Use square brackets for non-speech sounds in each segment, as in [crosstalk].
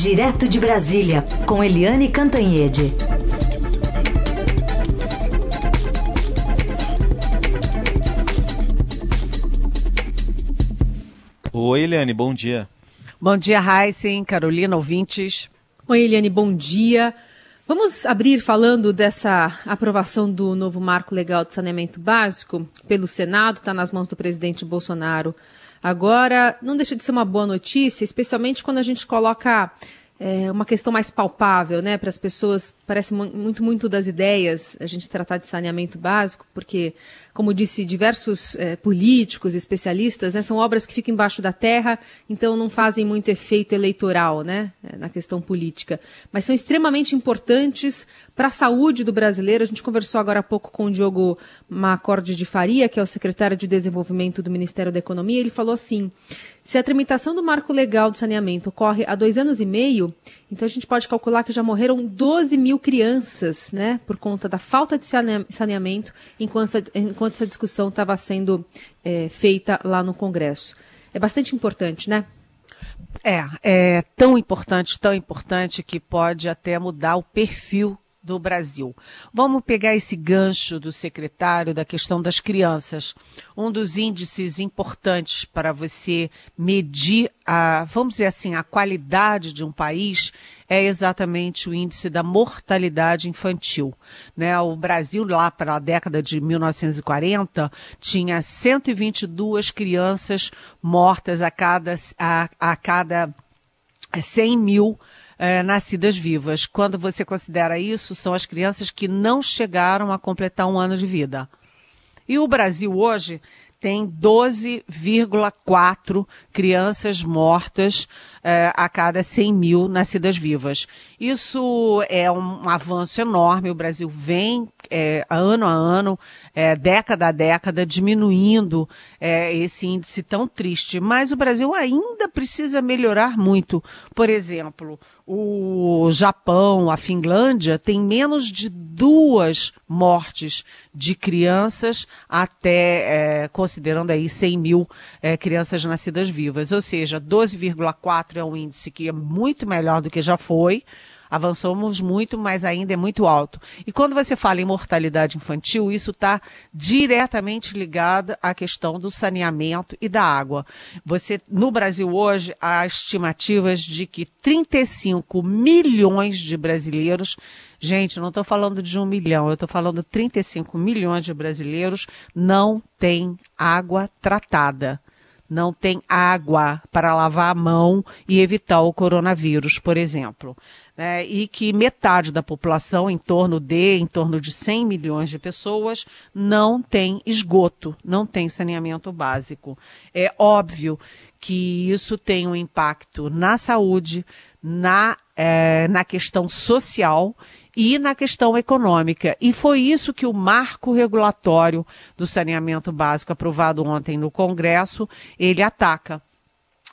Direto de Brasília, com Eliane Cantanhede. Oi, Eliane, bom dia. Bom dia, Heisen, Carolina, ouvintes. Oi, Eliane, bom dia. Vamos abrir falando dessa aprovação do novo marco legal de saneamento básico pelo Senado, está nas mãos do presidente Bolsonaro. Agora, não deixa de ser uma boa notícia, especialmente quando a gente coloca é, uma questão mais palpável, né, para as pessoas. Parece muito, muito das ideias a gente tratar de saneamento básico, porque, como disse diversos é, políticos, especialistas, né, são obras que ficam embaixo da terra, então não fazem muito efeito eleitoral, né, na questão política, mas são extremamente importantes para a saúde do brasileiro. A gente conversou agora há pouco com o Diogo Macorde de Faria, que é o secretário de Desenvolvimento do Ministério da Economia. Ele falou assim se a tramitação do marco legal do saneamento ocorre há dois anos e meio, então a gente pode calcular que já morreram 12 mil crianças, né, por conta da falta de saneamento, enquanto, enquanto essa discussão estava sendo é, feita lá no Congresso. É bastante importante, né? É, é tão importante, tão importante que pode até mudar o perfil do Brasil. Vamos pegar esse gancho do secretário da questão das crianças. Um dos índices importantes para você medir a, vamos dizer assim, a qualidade de um país é exatamente o índice da mortalidade infantil. Né? O Brasil, lá para a década de 1940, tinha 122 crianças mortas a cada, a, a cada 100 mil é, nascidas vivas. Quando você considera isso, são as crianças que não chegaram a completar um ano de vida. E o Brasil hoje tem 12,4 crianças mortas é, a cada 100 mil nascidas vivas. Isso é um avanço enorme. O Brasil vem é, ano a ano, é, década a década, diminuindo esse índice tão triste. Mas o Brasil ainda precisa melhorar muito. Por exemplo, o Japão, a Finlândia, tem menos de duas mortes de crianças até, considerando aí 100 mil crianças nascidas vivas. Ou seja, 12,4 é um índice que é muito melhor do que já foi. Avançamos muito, mas ainda é muito alto. E quando você fala em mortalidade infantil, isso está diretamente ligado à questão do saneamento e da água. Você, no Brasil hoje, há estimativas de que 35 milhões de brasileiros Gente, não estou falando de um milhão, eu estou falando 35 milhões de brasileiros não têm água tratada não tem água para lavar a mão e evitar o coronavírus, por exemplo né, e que metade da população, em torno de, em torno de 100 milhões de pessoas, não tem esgoto, não tem saneamento básico. É óbvio que isso tem um impacto na saúde, na, é, na questão social e na questão econômica. E foi isso que o marco regulatório do saneamento básico aprovado ontem no Congresso, ele ataca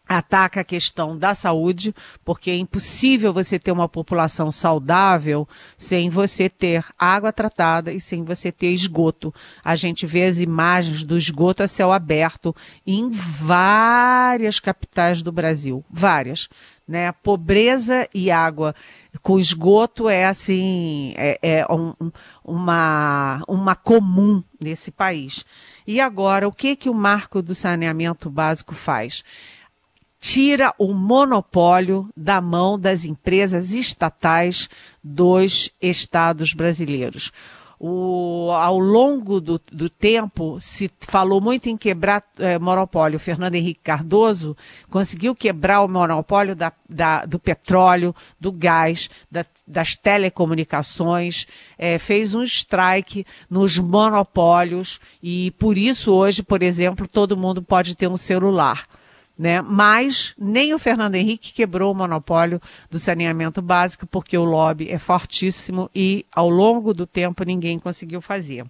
ataca a questão da saúde, porque é impossível você ter uma população saudável sem você ter água tratada e sem você ter esgoto. A gente vê as imagens do esgoto a céu aberto em várias capitais do Brasil, várias, né? Pobreza e água com esgoto é assim, é, é um, uma, uma comum nesse país. E agora, o que que o marco do saneamento básico faz? Tira o monopólio da mão das empresas estatais dos estados brasileiros. O, ao longo do, do, tempo se falou muito em quebrar é, monopólio. O Fernando Henrique Cardoso conseguiu quebrar o monopólio da, da, do petróleo, do gás, da, das telecomunicações, é, fez um strike nos monopólios e por isso hoje, por exemplo, todo mundo pode ter um celular né? Mas nem o Fernando Henrique quebrou o monopólio do saneamento básico, porque o lobby é fortíssimo e ao longo do tempo ninguém conseguiu fazer.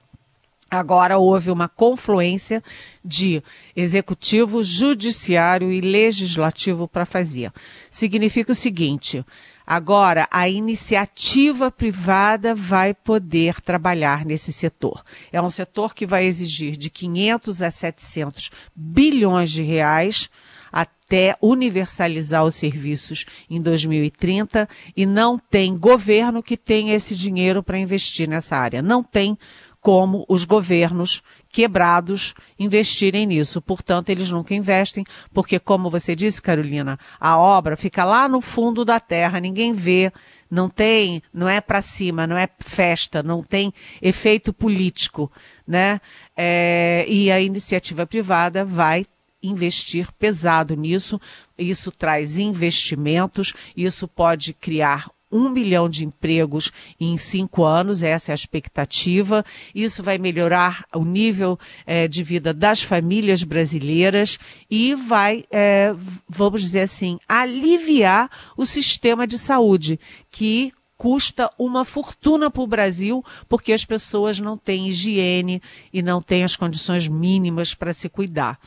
Agora houve uma confluência de executivo, judiciário e legislativo para fazer. Significa o seguinte: Agora, a iniciativa privada vai poder trabalhar nesse setor. É um setor que vai exigir de 500 a 700 bilhões de reais até universalizar os serviços em 2030 e não tem governo que tenha esse dinheiro para investir nessa área. Não tem como os governos quebrados investirem nisso. Portanto, eles nunca investem, porque, como você disse, Carolina, a obra fica lá no fundo da terra, ninguém vê, não tem, não é para cima, não é festa, não tem efeito político, né? É, e a iniciativa privada vai investir pesado nisso. Isso traz investimentos, isso pode criar um milhão de empregos em cinco anos, essa é a expectativa. Isso vai melhorar o nível é, de vida das famílias brasileiras e vai, é, vamos dizer assim, aliviar o sistema de saúde, que custa uma fortuna para o Brasil, porque as pessoas não têm higiene e não têm as condições mínimas para se cuidar.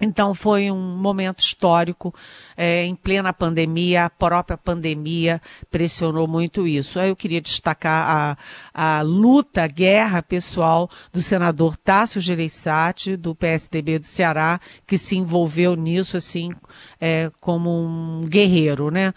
Então foi um momento histórico, é, em plena pandemia, a própria pandemia pressionou muito isso. Aí eu queria destacar a, a luta, a guerra pessoal do senador Tássio Gereissati, do PSDB do Ceará, que se envolveu nisso assim é, como um guerreiro, né?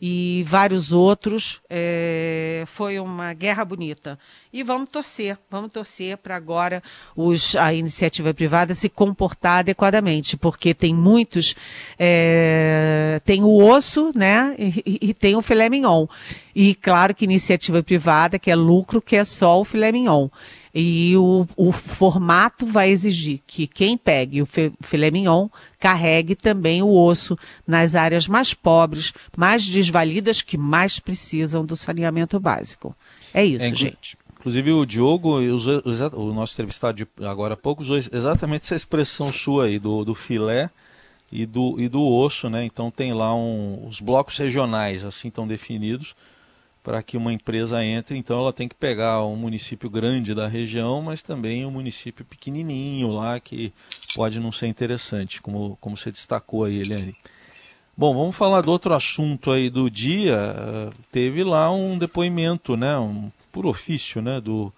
E vários outros. É, foi uma guerra bonita. E vamos torcer, vamos torcer para agora os, a iniciativa privada se comportar adequadamente, porque tem muitos, é, tem o osso, né, e, e, tem o filé mignon. E claro que iniciativa privada quer lucro, quer só o filé mignon. E o, o formato vai exigir que quem pegue o filé mignon carregue também o osso nas áreas mais pobres, mais desvalidas, que mais precisam do saneamento básico. É isso, é, gente. Inclusive o Diogo, usou, o nosso entrevistado de agora há pouco, usou exatamente essa expressão sua aí, do, do filé e do, e do osso, né? Então tem lá um, os blocos regionais assim tão definidos para que uma empresa entre, então ela tem que pegar um município grande da região, mas também um município pequenininho lá que pode não ser interessante, como, como você destacou aí, Eliane. Bom, vamos falar do outro assunto aí do dia. Teve lá um depoimento, né, um, por ofício, né, do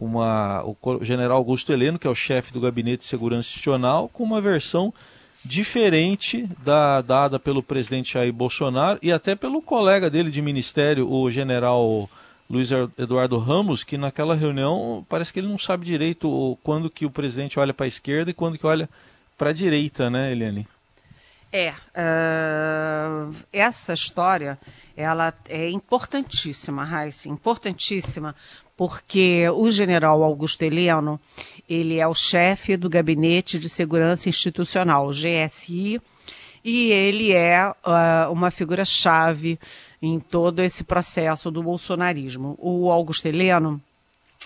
uma, o general Augusto Heleno, que é o chefe do Gabinete de Segurança Institucional, com uma versão diferente da dada pelo presidente Jair Bolsonaro e até pelo colega dele de ministério, o general Luiz Eduardo Ramos, que naquela reunião parece que ele não sabe direito quando que o presidente olha para a esquerda e quando que olha para a direita, né, Eliane? É, uh, essa história, ela é importantíssima, Raíssa, importantíssima, porque o general Augusto Heleno, ele é o chefe do Gabinete de Segurança Institucional, GSI, e ele é uh, uma figura-chave em todo esse processo do bolsonarismo. O Augusto Heleno,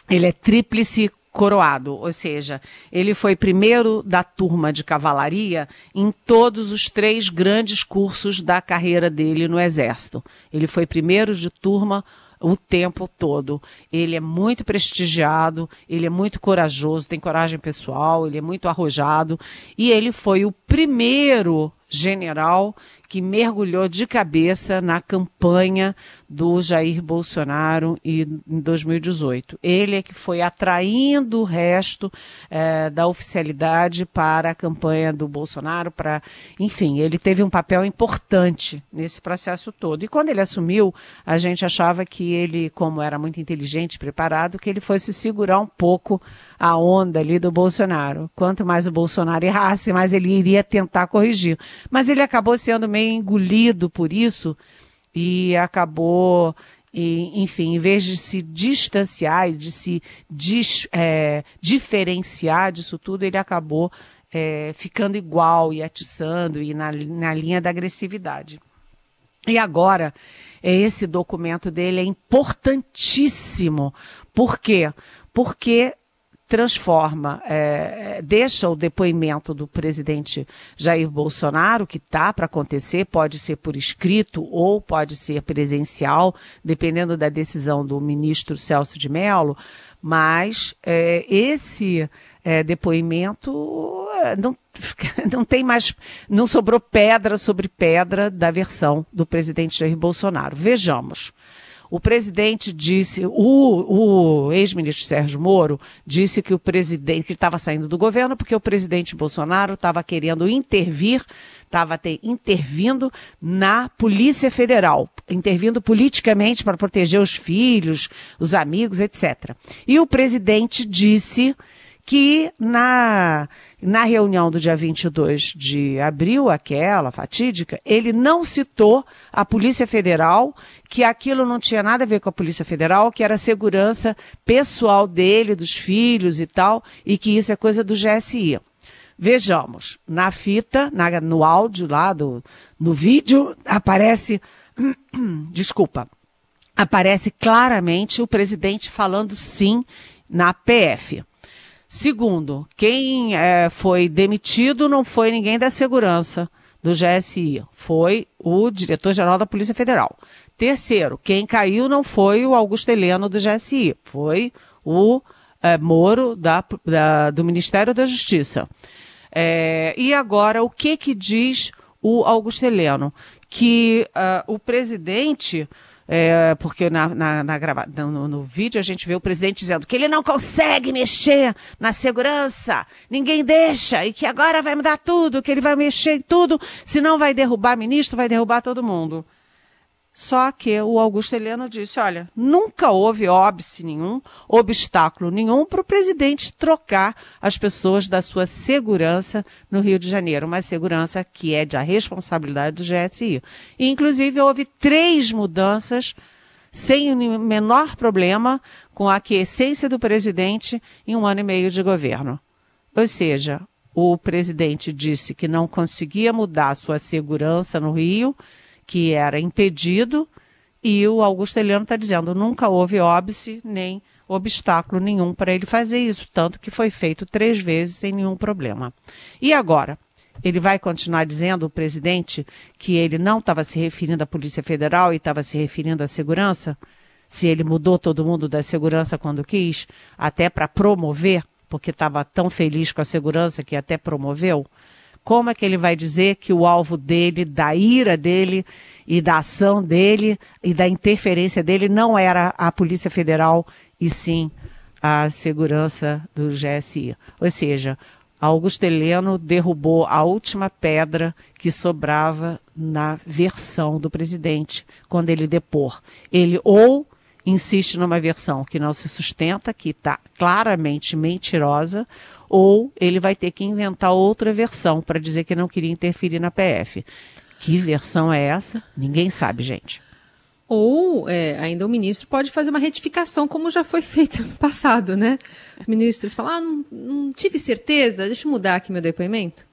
ele é tríplice coroado, ou seja, ele foi primeiro da turma de cavalaria em todos os três grandes cursos da carreira dele no Exército. Ele foi primeiro de turma o tempo todo. Ele é muito prestigiado, ele é muito corajoso, tem coragem pessoal, ele é muito arrojado e ele foi o primeiro general que mergulhou de cabeça na campanha do Jair Bolsonaro em 2018. Ele é que foi atraindo o resto é, da oficialidade para a campanha do Bolsonaro, para, enfim, ele teve um papel importante nesse processo todo. E quando ele assumiu, a gente achava que ele, como era muito inteligente, preparado, que ele fosse segurar um pouco a onda ali do Bolsonaro. Quanto mais o Bolsonaro errasse, mais ele iria tentar corrigir. Mas ele acabou sendo meio engolido por isso e acabou, e, enfim, em vez de se distanciar e de se dis, é, diferenciar disso tudo, ele acabou é, ficando igual e atiçando e na, na linha da agressividade. E agora, esse documento dele é importantíssimo. Por quê? Porque transforma, é, deixa o depoimento do presidente Jair Bolsonaro, que está para acontecer, pode ser por escrito ou pode ser presencial, dependendo da decisão do ministro Celso de Mello, mas é, esse é, depoimento é, não, [laughs] não tem mais, não sobrou pedra sobre pedra da versão do presidente Jair Bolsonaro. Vejamos. O presidente disse, o, o ex-ministro Sérgio Moro disse que o presidente que estava saindo do governo porque o presidente Bolsonaro estava querendo intervir, estava intervindo na Polícia Federal, intervindo politicamente para proteger os filhos, os amigos, etc. E o presidente disse que na, na reunião do dia 22 de abril, aquela fatídica, ele não citou a Polícia Federal, que aquilo não tinha nada a ver com a Polícia Federal, que era segurança pessoal dele, dos filhos e tal, e que isso é coisa do GSI. Vejamos, na fita, na, no áudio lá, do, no vídeo, aparece, [clears throat] desculpa, aparece claramente o presidente falando sim na PF. Segundo, quem é, foi demitido não foi ninguém da segurança do GSI, foi o diretor-geral da Polícia Federal. Terceiro, quem caiu não foi o Augusto Heleno do GSI, foi o é, Moro da, da, do Ministério da Justiça. É, e agora, o que que diz o Augusto Heleno? Que uh, o presidente é, porque na, na, na grava... No, no, vídeo a gente vê o presidente dizendo que ele não consegue mexer na segurança, ninguém deixa, e que agora vai mudar tudo, que ele vai mexer em tudo, senão vai derrubar ministro, vai derrubar todo mundo. Só que o Augusto Heleno disse: olha, nunca houve óbice nenhum, obstáculo nenhum para o presidente trocar as pessoas da sua segurança no Rio de Janeiro, uma segurança que é da responsabilidade do GSI. Inclusive, houve três mudanças sem o menor problema com a aquiescência do presidente em um ano e meio de governo. Ou seja, o presidente disse que não conseguia mudar a sua segurança no Rio que era impedido, e o Augusto Heleno está dizendo nunca houve óbice nem obstáculo nenhum para ele fazer isso, tanto que foi feito três vezes sem nenhum problema. E agora? Ele vai continuar dizendo, o presidente, que ele não estava se referindo à Polícia Federal e estava se referindo à segurança? Se ele mudou todo mundo da segurança quando quis, até para promover, porque estava tão feliz com a segurança que até promoveu? Como é que ele vai dizer que o alvo dele, da ira dele e da ação dele e da interferência dele não era a Polícia Federal e sim a segurança do GSI? Ou seja, Augusto Heleno derrubou a última pedra que sobrava na versão do presidente quando ele depor. Ele ou insiste numa versão que não se sustenta, que está claramente mentirosa, ou ele vai ter que inventar outra versão para dizer que não queria interferir na PF. Que versão é essa? Ninguém sabe, gente. Ou é, ainda o ministro pode fazer uma retificação, como já foi feito [laughs] no passado, né? Ministros falam, ah, não, não tive certeza, deixa eu mudar aqui meu depoimento.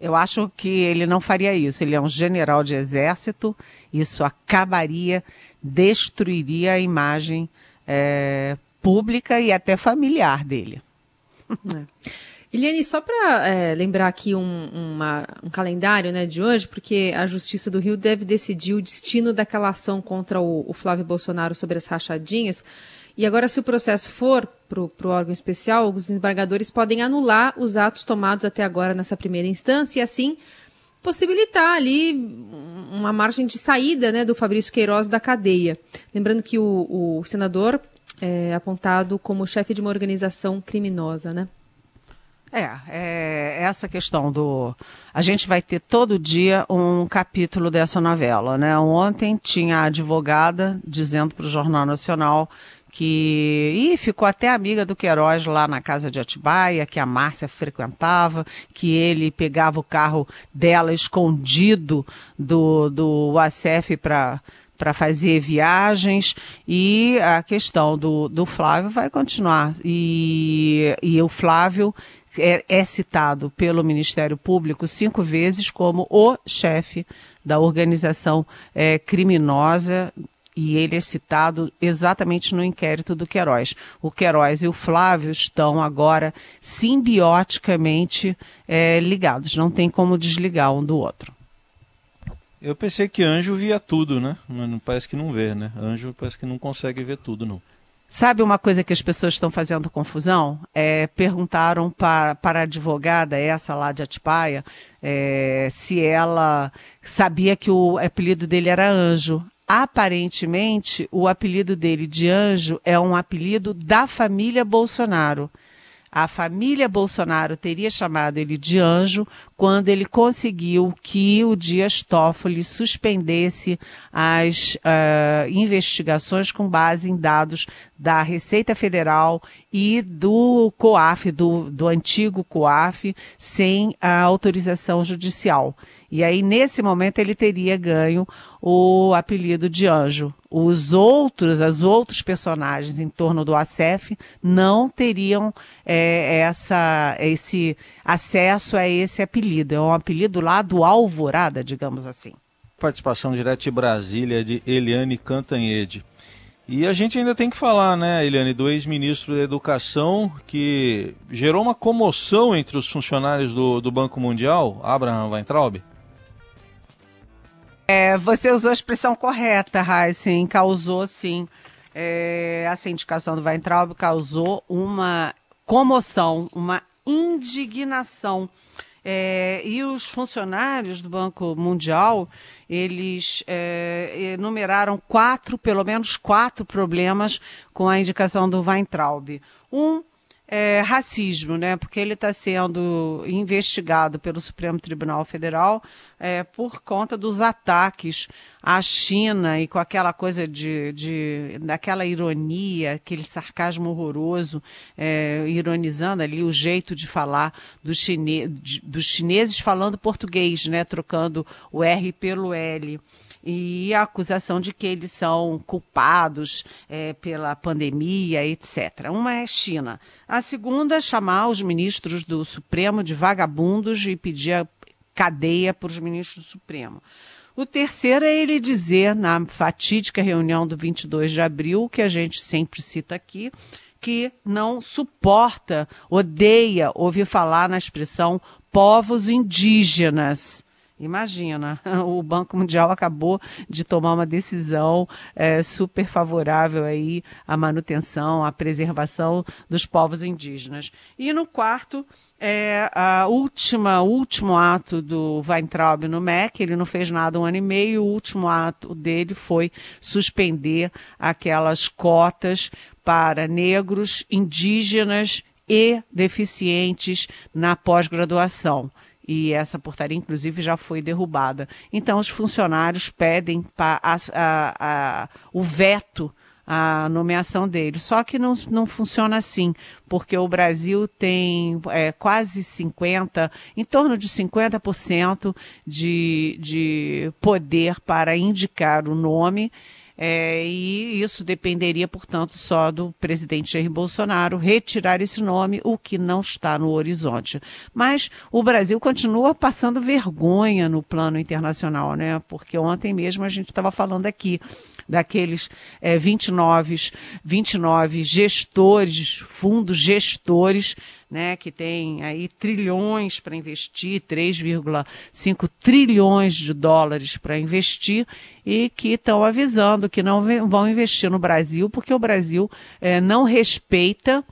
Eu acho que ele não faria isso. Ele é um general de exército, isso acabaria, destruiria a imagem é, pública e até familiar dele. É. Eliane, só para é, lembrar aqui um, uma, um calendário né, de hoje, porque a Justiça do Rio deve decidir o destino daquela ação contra o, o Flávio Bolsonaro sobre as rachadinhas. E agora, se o processo for para o órgão especial, os desembargadores podem anular os atos tomados até agora nessa primeira instância e, assim, possibilitar ali uma margem de saída né, do Fabrício Queiroz da cadeia. Lembrando que o, o senador é apontado como chefe de uma organização criminosa, né? É, é, essa questão do. A gente vai ter todo dia um capítulo dessa novela, né? Ontem tinha a advogada dizendo para o Jornal Nacional que e ficou até amiga do Queiroz lá na casa de Atibaia, que a Márcia frequentava, que ele pegava o carro dela escondido do, do ACF para para fazer viagens e a questão do, do Flávio vai continuar. E, e o Flávio é, é, citado pelo Ministério Público cinco vezes como o chefe da organização é, criminosa e ele é citado exatamente no inquérito do Queiroz. O Queiroz e o Flávio estão agora simbioticamente é, ligados, não tem como desligar um do outro. Eu pensei que anjo via tudo, né? Mas parece que não vê, né? Anjo parece que não consegue ver tudo, não. Sabe uma coisa que as pessoas estão fazendo confusão? É, perguntaram para, para a advogada, essa lá de Atipaia, é, se ela sabia que o apelido dele era Anjo. Aparentemente o apelido dele de anjo é um apelido da família Bolsonaro. A família Bolsonaro teria chamado ele de anjo quando ele conseguiu que o Dias Toffoli suspendesse as uh, investigações com base em dados da Receita Federal e do COAF, do, do antigo COAF, sem a autorização judicial. E aí, nesse momento, ele teria ganho o apelido de anjo. Os outros, os outros personagens em torno do ACF não teriam é, essa, esse acesso a esse apelido. É um apelido lá do Alvorada, digamos assim. Participação direta de Brasília de Eliane Cantanhede. E a gente ainda tem que falar, né, Eliane, do ex-ministro da Educação, que gerou uma comoção entre os funcionários do, do Banco Mundial, Abraham Weintraub. É, você usou a expressão correta, Heisen, causou sim. É, essa indicação do Weintraub causou uma comoção, uma indignação. É, e os funcionários do Banco Mundial, eles é, enumeraram quatro, pelo menos quatro problemas com a indicação do Weintraub. Um é, racismo, né? Porque ele está sendo investigado pelo Supremo Tribunal Federal é, por conta dos ataques à China e com aquela coisa de, de daquela ironia, aquele sarcasmo horroroso, é, ironizando ali o jeito de falar dos, chine, dos chineses falando português, né? Trocando o R pelo L e a acusação de que eles são culpados é, pela pandemia, etc. Uma é China. A segunda, chamar os ministros do Supremo de vagabundos e pedir cadeia para os ministros do Supremo. O terceiro é ele dizer, na fatídica reunião do 22 de abril, que a gente sempre cita aqui, que não suporta, odeia ouvir falar na expressão povos indígenas. Imagina, [laughs] o Banco Mundial acabou de tomar uma decisão é, super favorável aí à manutenção, à preservação dos povos indígenas. E no quarto, é, a última, o último ato do Weintraub no MEC, ele não fez nada um ano e meio, o último ato dele foi suspender aquelas cotas para negros, indígenas e deficientes na pós-graduação e essa portaria, inclusive, já foi derrubada. Então, os funcionários pedem a, a, a, o veto à nomeação dele. Só que não, não funciona assim, porque o Brasil tem é, quase 50%, em torno de 50% de, de poder para indicar o nome é, e isso dependeria, portanto, só do presidente Jair Bolsonaro retirar esse nome, o que não está no horizonte. Mas o Brasil continua passando vergonha no plano internacional, né? Porque ontem mesmo a gente estava falando aqui daqueles é, 29, 29 gestores, fundos gestores né, que tem aí trilhões para investir, 3,5 trilhões de dólares para investir e que estão avisando que não vão investir no Brasil porque o Brasil é, não respeita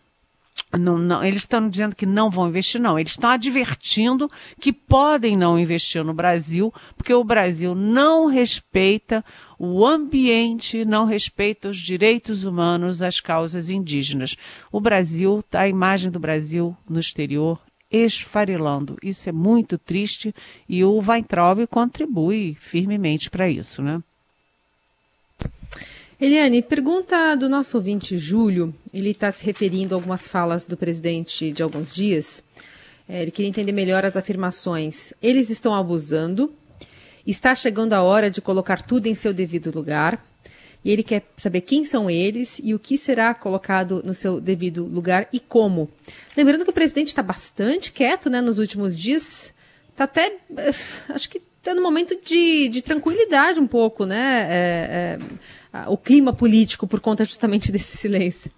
não, não, eles estão dizendo que não vão investir, não. Eles estão advertindo que podem não investir no Brasil, porque o Brasil não respeita o ambiente, não respeita os direitos humanos, as causas indígenas. O Brasil, a imagem do Brasil no exterior esfarelando. Isso é muito triste e o Weintraub contribui firmemente para isso, né? Eliane, pergunta do nosso ouvinte Júlio. Ele está se referindo a algumas falas do presidente de alguns dias. É, ele queria entender melhor as afirmações. Eles estão abusando. Está chegando a hora de colocar tudo em seu devido lugar. E ele quer saber quem são eles e o que será colocado no seu devido lugar e como. Lembrando que o presidente está bastante quieto né, nos últimos dias. Está até. Eh, acho que está no momento de, de tranquilidade um pouco, né? É, é o clima político por conta justamente [laughs] desse silêncio.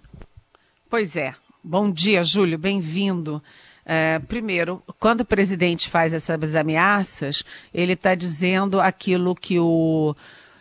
Pois é. Bom dia, Júlio, bem-vindo. É, primeiro, quando o presidente faz essas ameaças, ele está dizendo aquilo que o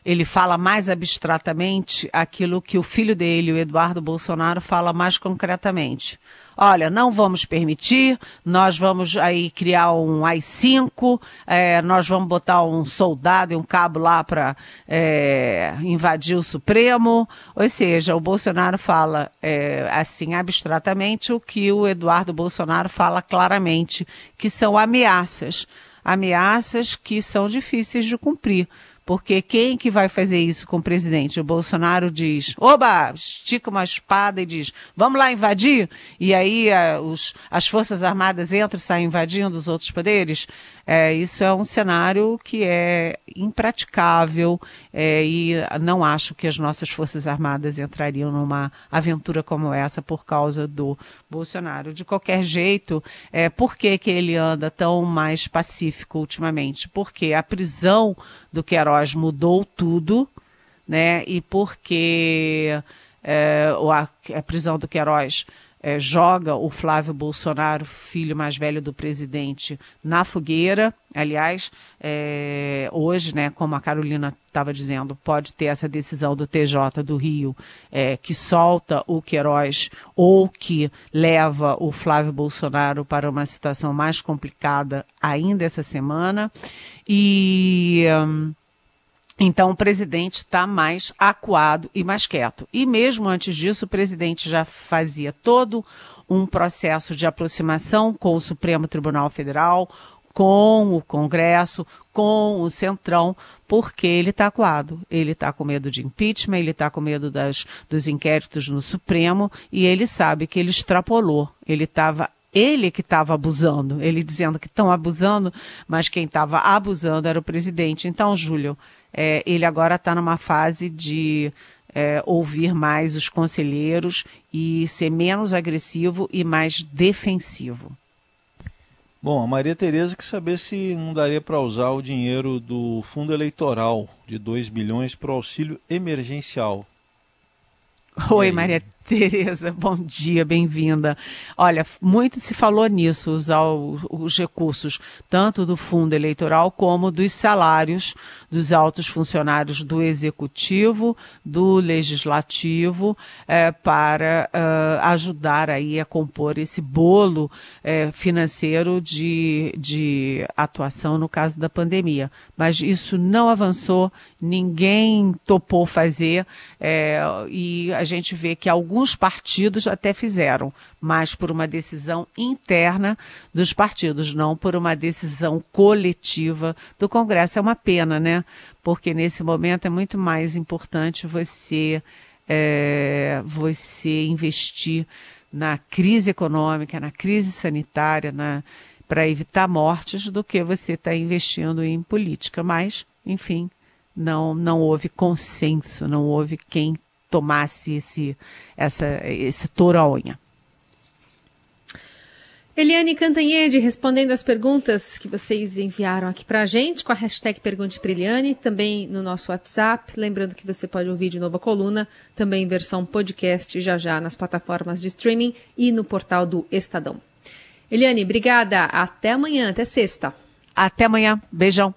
ele fala mais abstratamente aquilo que o filho dele, o Eduardo Bolsonaro, fala mais concretamente. Olha, não vamos permitir, nós vamos aí criar um AI-5, é, nós vamos botar um soldado e um cabo lá para é, invadir o Supremo. Ou seja, o Bolsonaro fala é, assim abstratamente o que o Eduardo Bolsonaro fala claramente, que são ameaças. Ameaças que são difíceis de cumprir. Porque quem que vai fazer isso com o presidente? O Bolsonaro diz, oba, estica uma espada e diz, vamos lá invadir? E aí a, os, as Forças Armadas entram e saem invadindo os outros poderes? É, isso é um cenário que é impraticável é, e não acho que as nossas Forças Armadas entrariam numa aventura como essa por causa do Bolsonaro. De qualquer jeito, é, por que, que ele anda tão mais pacífico ultimamente? Porque a prisão do Queiroz mudou tudo, né? E porque é, a, a prisão do Queiroz é, joga o Flávio Bolsonaro, filho mais velho do presidente, na fogueira. Aliás, é, hoje, né, como a Carolina estava dizendo, pode ter essa decisão do TJ do Rio é, que solta o Queiroz ou que leva o Flávio Bolsonaro para uma situação mais complicada ainda essa semana. E. Hum, então, o presidente está mais acuado e mais quieto. E mesmo antes disso, o presidente já fazia todo um processo de aproximação com o Supremo Tribunal Federal, com o Congresso, com o Centrão, porque ele está acuado. Ele está com medo de impeachment, ele está com medo das, dos inquéritos no Supremo e ele sabe que ele extrapolou. Ele estava ele que estava abusando, ele dizendo que estão abusando, mas quem estava abusando era o presidente. Então, Júlio, é, ele agora está numa fase de é, ouvir mais os conselheiros e ser menos agressivo e mais defensivo. Bom, a Maria Tereza quer saber se não daria para usar o dinheiro do fundo eleitoral de 2 bilhões para o auxílio emergencial. Oi, Maria [laughs] Tereza, bom dia, bem-vinda. Olha, muito se falou nisso, usar os recursos tanto do fundo eleitoral como dos salários dos altos funcionários do executivo, do legislativo, é, para uh, ajudar aí a compor esse bolo é, financeiro de, de atuação no caso da pandemia. Mas isso não avançou, ninguém topou fazer e a gente vê que alguns alguns partidos até fizeram, mas por uma decisão interna dos partidos, não por uma decisão coletiva do Congresso. É uma pena, né? Porque nesse momento é muito mais importante você, é, você investir na crise econômica, na crise sanitária, na, para evitar mortes, do que você estar tá investindo em política. Mas, enfim, não, não houve consenso, não houve quem tomasse esse, essa, esse touro à unha. Eliane Cantanhede respondendo as perguntas que vocês enviaram aqui para a gente com a hashtag Pergunte para Eliane, também no nosso WhatsApp. Lembrando que você pode ouvir de novo a coluna, também em versão podcast já já nas plataformas de streaming e no portal do Estadão. Eliane, obrigada. Até amanhã, até sexta. Até amanhã. Beijão.